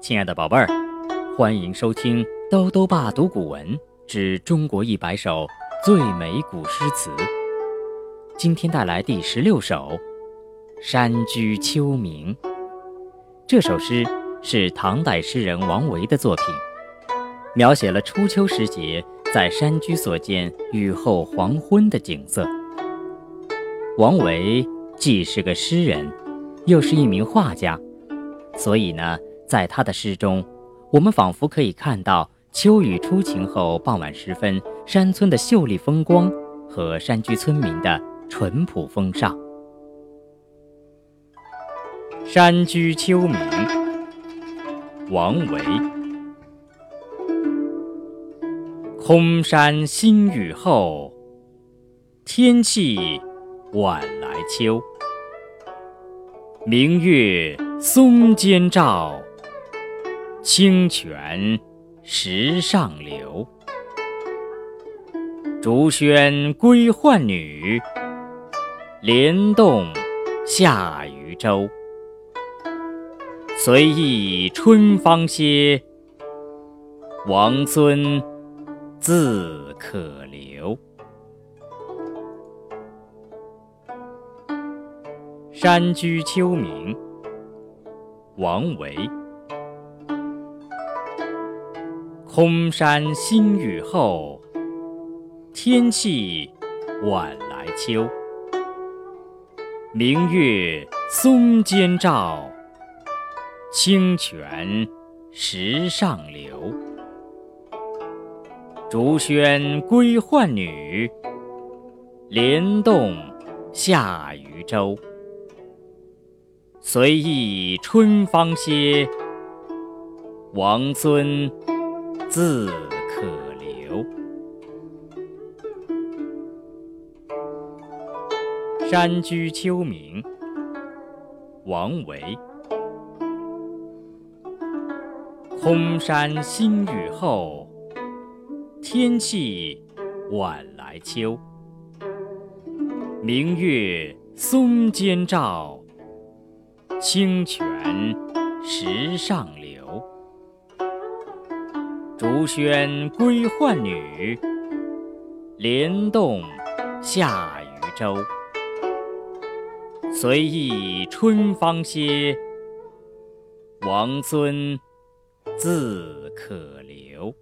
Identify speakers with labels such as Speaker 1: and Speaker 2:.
Speaker 1: 亲爱的宝贝儿，欢迎收听兜兜爸读古文之中国一百首最美古诗词。今天带来第十六首《山居秋暝》。这首诗是唐代诗人王维的作品，描写了初秋时节在山居所见雨后黄昏的景色。王维既是个诗人，又是一名画家，所以呢。在他的诗中，我们仿佛可以看到秋雨初晴后傍晚时分山村的秀丽风光和山居村民的淳朴风尚。《山居秋暝》王维。空山新雨后，天气晚来秋。明月松间照。清泉石上流，竹喧归浣女，莲动下渔舟。随意春芳歇，王孙自可留。《山居秋暝》王维。空山新雨后，天气晚来秋。明月松间照，清泉石上流。竹喧归浣女，莲动下渔舟。随意春芳歇，王孙。自可留。《山居秋暝》王维。空山新雨后，天气晚来秋。明月松间照，清泉石上流。竹喧归浣女，莲动下渔舟。随意春芳歇，王孙自可留。